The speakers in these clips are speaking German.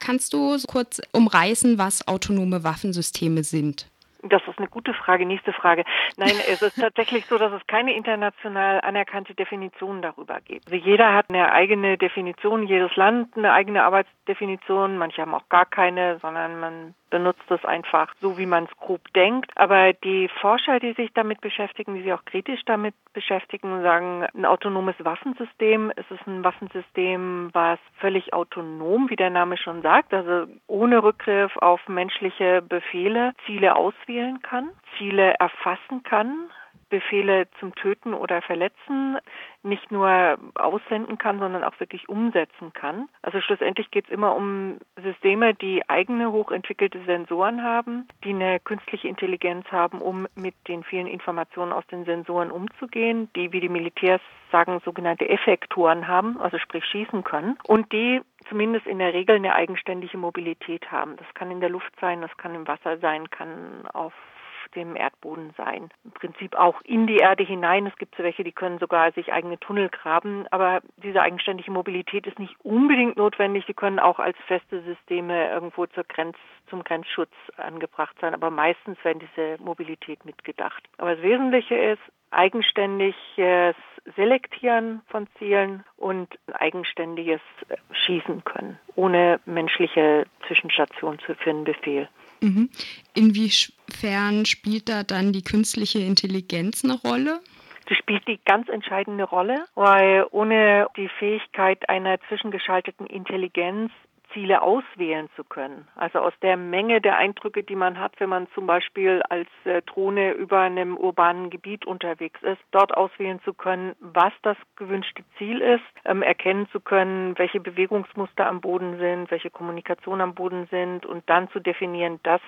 Kannst du kurz umreißen, was autonome Waffensysteme sind? Das ist eine gute Frage. Nächste Frage. Nein, es ist tatsächlich so, dass es keine international anerkannte Definition darüber gibt. Also jeder hat eine eigene Definition, jedes Land eine eigene Arbeitsdefinition. Manche haben auch gar keine, sondern man benutzt es einfach so, wie man es grob denkt. Aber die Forscher, die sich damit beschäftigen, die sich auch kritisch damit beschäftigen, sagen, ein autonomes Waffensystem ist es ein Waffensystem, was völlig autonom, wie der Name schon sagt, also ohne Rückgriff auf menschliche Befehle Ziele auswählen kann, Ziele erfassen kann, Befehle zum Töten oder Verletzen nicht nur aussenden kann, sondern auch wirklich umsetzen kann. Also schlussendlich geht es immer um Systeme, die eigene hochentwickelte Sensoren haben, die eine künstliche Intelligenz haben, um mit den vielen Informationen aus den Sensoren umzugehen, die, wie die Militärs sagen, sogenannte Effektoren haben, also sprich schießen können, und die zumindest in der Regel eine eigenständige Mobilität haben. Das kann in der Luft sein, das kann im Wasser sein, kann auf dem Erdboden sein. Im Prinzip auch in die Erde hinein. Es gibt so welche, die können sogar sich eigene Tunnel graben, aber diese eigenständige Mobilität ist nicht unbedingt notwendig. Sie können auch als feste Systeme irgendwo zur Grenz, zum Grenzschutz angebracht sein, aber meistens werden diese Mobilität mitgedacht. Aber das Wesentliche ist, eigenständiges Selektieren von Zielen und eigenständiges Schießen können, ohne menschliche Zwischenstation für einen Befehl. Mhm. Inwiefern spielt da dann die künstliche Intelligenz eine Rolle? Das spielt die ganz entscheidende Rolle, weil ohne die Fähigkeit einer zwischengeschalteten Intelligenz Ziele auswählen zu können. Also aus der Menge der Eindrücke, die man hat, wenn man zum Beispiel als äh, Drohne über einem urbanen Gebiet unterwegs ist, dort auswählen zu können, was das gewünschte Ziel ist, ähm, erkennen zu können, welche Bewegungsmuster am Boden sind, welche Kommunikation am Boden sind und dann zu definieren, das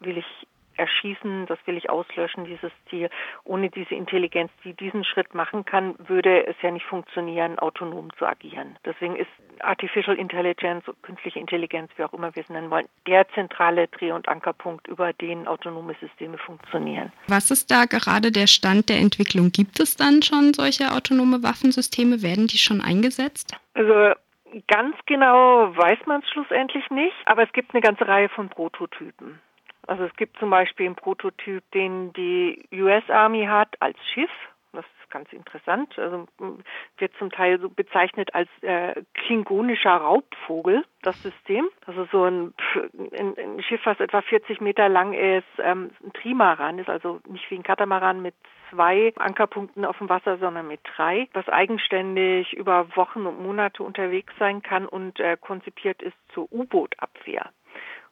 will ich erschießen, das will ich auslöschen, dieses Ziel. Ohne diese Intelligenz, die diesen Schritt machen kann, würde es ja nicht funktionieren, autonom zu agieren. Deswegen ist Artificial Intelligence, künstliche Intelligenz, wie auch immer wir es nennen wollen, der zentrale Dreh- und Ankerpunkt, über den autonome Systeme funktionieren. Was ist da gerade der Stand der Entwicklung? Gibt es dann schon solche autonome Waffensysteme? Werden die schon eingesetzt? Also Ganz genau weiß man es schlussendlich nicht, aber es gibt eine ganze Reihe von Prototypen. Also es gibt zum Beispiel einen Prototyp, den die US Army hat als Schiff. Das ist ganz interessant. Also wird zum Teil so bezeichnet als äh, klingonischer Raubvogel, das System. Also so ein, ein, ein Schiff, was etwa 40 Meter lang ist, ähm, ein Trimaran ist, also nicht wie ein Katamaran mit zwei Ankerpunkten auf dem Wasser, sondern mit drei, was eigenständig über Wochen und Monate unterwegs sein kann und äh, konzipiert ist zur U-Boot-Abwehr.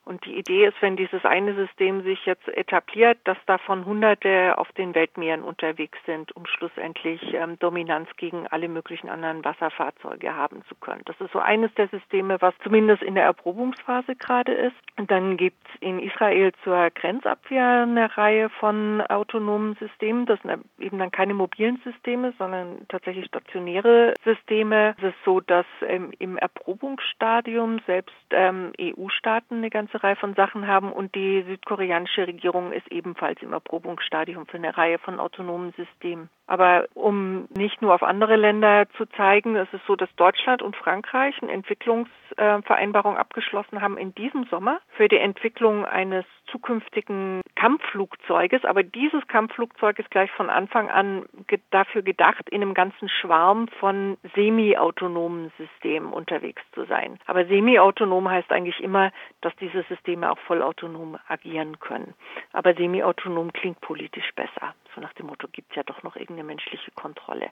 Und die Idee ist, wenn dieses eine System sich jetzt etabliert, dass davon Hunderte auf den Weltmeeren unterwegs sind, um schlussendlich ähm, Dominanz gegen alle möglichen anderen Wasserfahrzeuge haben zu können. Das ist so eines der Systeme, was zumindest in der Erprobungsphase gerade ist. Und dann gibt es in Israel zur Grenzabwehr eine Reihe von autonomen Systemen. Das sind eben dann keine mobilen Systeme, sondern tatsächlich stationäre Systeme. Es ist so, dass ähm, im Erprobungsstadium selbst ähm, EU-Staaten eine ganze Reihe von Sachen haben und die südkoreanische Regierung ist ebenfalls im Erprobungsstadium für eine Reihe von autonomen Systemen. Aber um nicht nur auf andere Länder zu zeigen, ist es so, dass Deutschland und Frankreich eine Entwicklungsvereinbarung abgeschlossen haben in diesem Sommer für die Entwicklung eines zukünftigen Kampfflugzeuges. Aber dieses Kampfflugzeug ist gleich von Anfang an dafür gedacht, in einem ganzen Schwarm von semi-autonomen Systemen unterwegs zu sein. Aber semi-autonom heißt eigentlich immer, dass diese Systeme auch vollautonom agieren können. Aber semi-autonom klingt politisch besser. So nach dem Motto, gibt es ja doch noch irgendeine menschliche Kontrolle.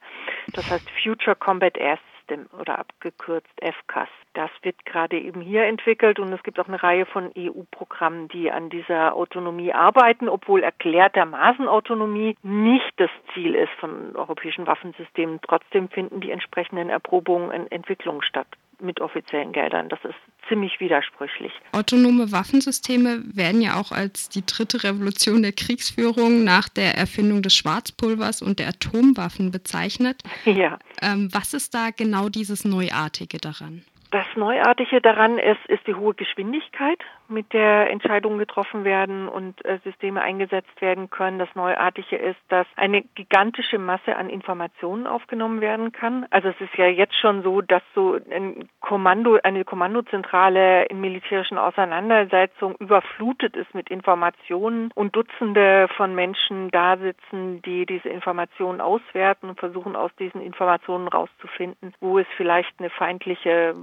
Das heißt Future Combat Air System oder abgekürzt FCAS. Das wird gerade eben hier entwickelt und es gibt auch eine Reihe von EU-Programmen, die an dieser Autonomie arbeiten, obwohl erklärtermaßen Autonomie nicht das Ziel ist von europäischen Waffensystemen. Trotzdem finden die entsprechenden Erprobungen und Entwicklungen statt mit offiziellen Geldern. Das ist ziemlich widersprüchlich. Autonome Waffensysteme werden ja auch als die dritte Revolution der Kriegsführung nach der Erfindung des Schwarzpulvers und der Atomwaffen bezeichnet. Ja. Ähm, was ist da genau dieses Neuartige daran? Das Neuartige daran ist, ist die hohe Geschwindigkeit, mit der Entscheidungen getroffen werden und äh, Systeme eingesetzt werden können. Das Neuartige ist, dass eine gigantische Masse an Informationen aufgenommen werden kann. Also es ist ja jetzt schon so, dass so ein Kommando, eine Kommandozentrale in militärischen Auseinandersetzungen überflutet ist mit Informationen und Dutzende von Menschen da sitzen, die diese Informationen auswerten und versuchen aus diesen Informationen rauszufinden, wo es vielleicht eine feindliche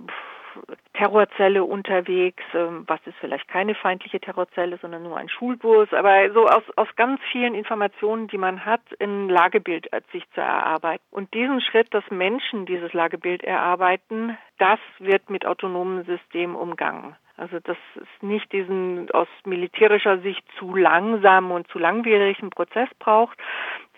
Terrorzelle unterwegs. Ähm, was ist vielleicht keine feindliche Terrorzelle, sondern nur ein Schulbus. Aber so aus, aus ganz vielen Informationen, die man hat, ein Lagebild sich zu erarbeiten. Und diesen Schritt, dass Menschen dieses Lagebild erarbeiten, das wird mit autonomen Systemen umgangen. Also dass es nicht diesen aus militärischer Sicht zu langsamen und zu langwierigen Prozess braucht,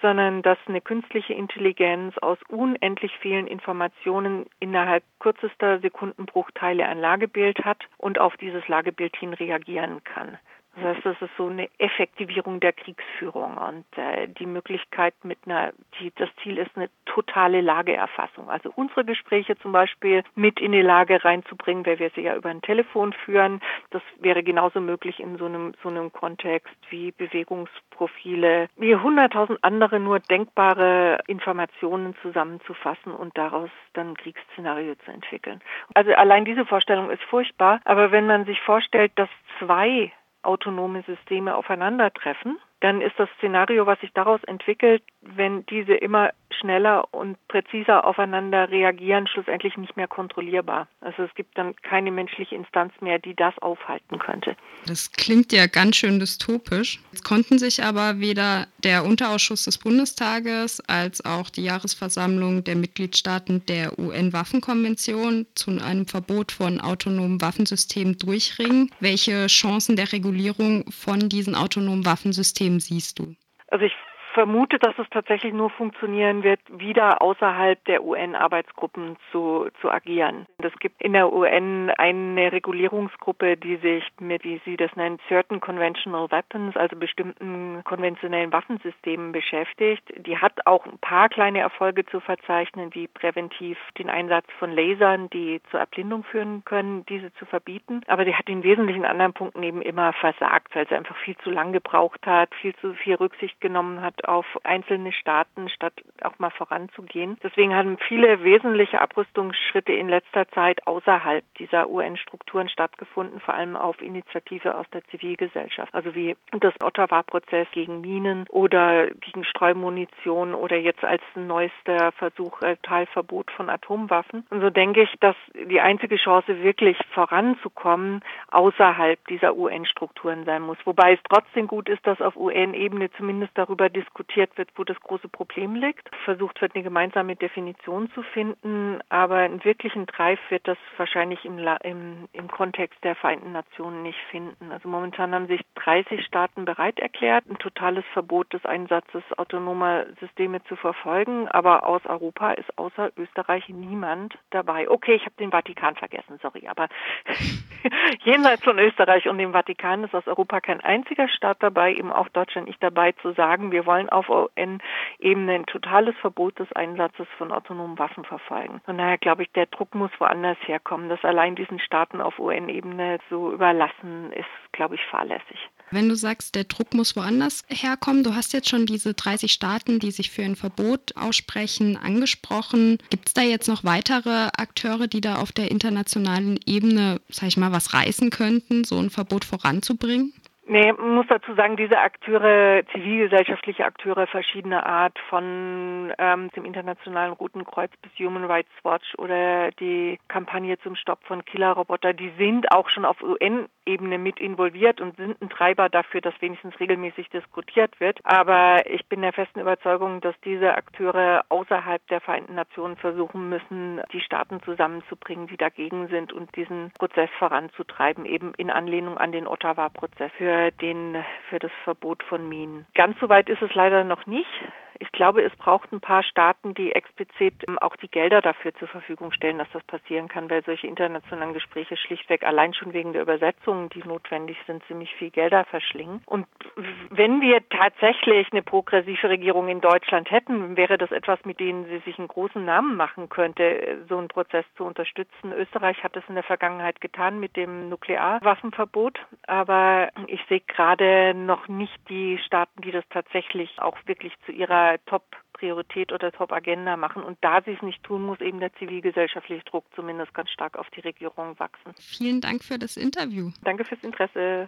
sondern dass eine künstliche Intelligenz aus unendlich vielen Informationen innerhalb kürzester Sekundenbruchteile ein Lagebild hat und auf dieses Lagebild hin reagieren kann. Das heißt, das ist so eine Effektivierung der Kriegsführung und äh, die Möglichkeit mit einer, die, das Ziel ist eine totale Lageerfassung. Also unsere Gespräche zum Beispiel mit in die Lage reinzubringen, weil wir sie ja über ein Telefon führen. Das wäre genauso möglich in so einem, so einem Kontext wie Bewegungsprofile, wie hunderttausend andere nur denkbare Informationen zusammenzufassen und daraus dann ein Kriegsszenario zu entwickeln. Also allein diese Vorstellung ist furchtbar, aber wenn man sich vorstellt, dass zwei autonome Systeme aufeinandertreffen, dann ist das Szenario, was sich daraus entwickelt, wenn diese immer schneller und präziser aufeinander reagieren, schlussendlich nicht mehr kontrollierbar. Also es gibt dann keine menschliche Instanz mehr, die das aufhalten könnte. Das klingt ja ganz schön dystopisch. Jetzt konnten sich aber weder der Unterausschuss des Bundestages als auch die Jahresversammlung der Mitgliedstaaten der UN-Waffenkonvention zu einem Verbot von autonomen Waffensystemen durchringen. Welche Chancen der Regulierung von diesen autonomen Waffensystemen siehst du? Also ich vermute, dass es tatsächlich nur funktionieren wird, wieder außerhalb der UN-Arbeitsgruppen zu, zu agieren. Es gibt in der UN eine Regulierungsgruppe, die sich mit, wie sie das nennen, Certain Conventional Weapons, also bestimmten konventionellen Waffensystemen beschäftigt. Die hat auch ein paar kleine Erfolge zu verzeichnen, wie präventiv den Einsatz von Lasern, die zur Erblindung führen können, diese zu verbieten. Aber die hat in wesentlichen anderen Punkten eben immer versagt, weil sie einfach viel zu lang gebraucht hat, viel zu viel Rücksicht genommen hat auf einzelne Staaten, statt auch mal voranzugehen. Deswegen haben viele wesentliche Abrüstungsschritte in letzter Zeit außerhalb dieser UN-Strukturen stattgefunden, vor allem auf Initiative aus der Zivilgesellschaft. Also wie das Ottawa-Prozess gegen Minen oder gegen Streumunition oder jetzt als neuester Versuch äh, Teilverbot von Atomwaffen. Und so denke ich, dass die einzige Chance wirklich voranzukommen außerhalb dieser UN-Strukturen sein muss. Wobei es trotzdem gut ist, dass auf UN-Ebene zumindest darüber diskutiert diskutiert wird, wo das große Problem liegt. Versucht wird, eine gemeinsame Definition zu finden, aber einen wirklichen Drive wird das wahrscheinlich im, im, im Kontext der Vereinten Nationen nicht finden. Also momentan haben sich 30 Staaten bereit erklärt, ein totales Verbot des Einsatzes autonomer Systeme zu verfolgen, aber aus Europa ist außer Österreich niemand dabei. Okay, ich habe den Vatikan vergessen, sorry, aber jenseits von Österreich und dem Vatikan ist aus Europa kein einziger Staat dabei, eben auch Deutschland nicht dabei zu sagen, wir wollen auf UN-Ebene ein totales Verbot des Einsatzes von autonomen Waffen verfolgen. Von daher glaube ich, der Druck muss woanders herkommen. Das allein diesen Staaten auf UN-Ebene zu überlassen, ist, glaube ich, fahrlässig. Wenn du sagst, der Druck muss woanders herkommen, du hast jetzt schon diese 30 Staaten, die sich für ein Verbot aussprechen, angesprochen. Gibt es da jetzt noch weitere Akteure, die da auf der internationalen Ebene, sag ich mal, was reißen könnten, so ein Verbot voranzubringen? Nee, muss dazu sagen, diese Akteure, zivilgesellschaftliche Akteure verschiedener Art, von ähm, dem Internationalen Roten Kreuz bis Human Rights Watch oder die Kampagne zum Stopp von Killerroboter, die sind auch schon auf UN-Ebene mit involviert und sind ein Treiber dafür, dass wenigstens regelmäßig diskutiert wird. Aber ich bin der festen Überzeugung, dass diese Akteure außerhalb der Vereinten Nationen versuchen müssen, die Staaten zusammenzubringen, die dagegen sind und diesen Prozess voranzutreiben, eben in Anlehnung an den Ottawa-Prozess für den, für das Verbot von Minen. Ganz so weit ist es leider noch nicht. Ich glaube, es braucht ein paar Staaten, die explizit ähm, auch die Gelder dafür zur Verfügung stellen, dass das passieren kann, weil solche internationalen Gespräche schlichtweg allein schon wegen der Übersetzungen, die notwendig sind, ziemlich viel Gelder verschlingen. Und wenn wir tatsächlich eine progressive Regierung in Deutschland hätten, wäre das etwas, mit dem sie sich einen großen Namen machen könnte, so einen Prozess zu unterstützen. Österreich hat es in der Vergangenheit getan mit dem Nuklearwaffenverbot, aber ich sehe gerade noch nicht die Staaten, die das tatsächlich auch wirklich zu ihrer Top-Priorität oder Top-Agenda machen. Und da sie es nicht tun, muss eben der zivilgesellschaftliche Druck zumindest ganz stark auf die Regierung wachsen. Vielen Dank für das Interview. Danke fürs Interesse.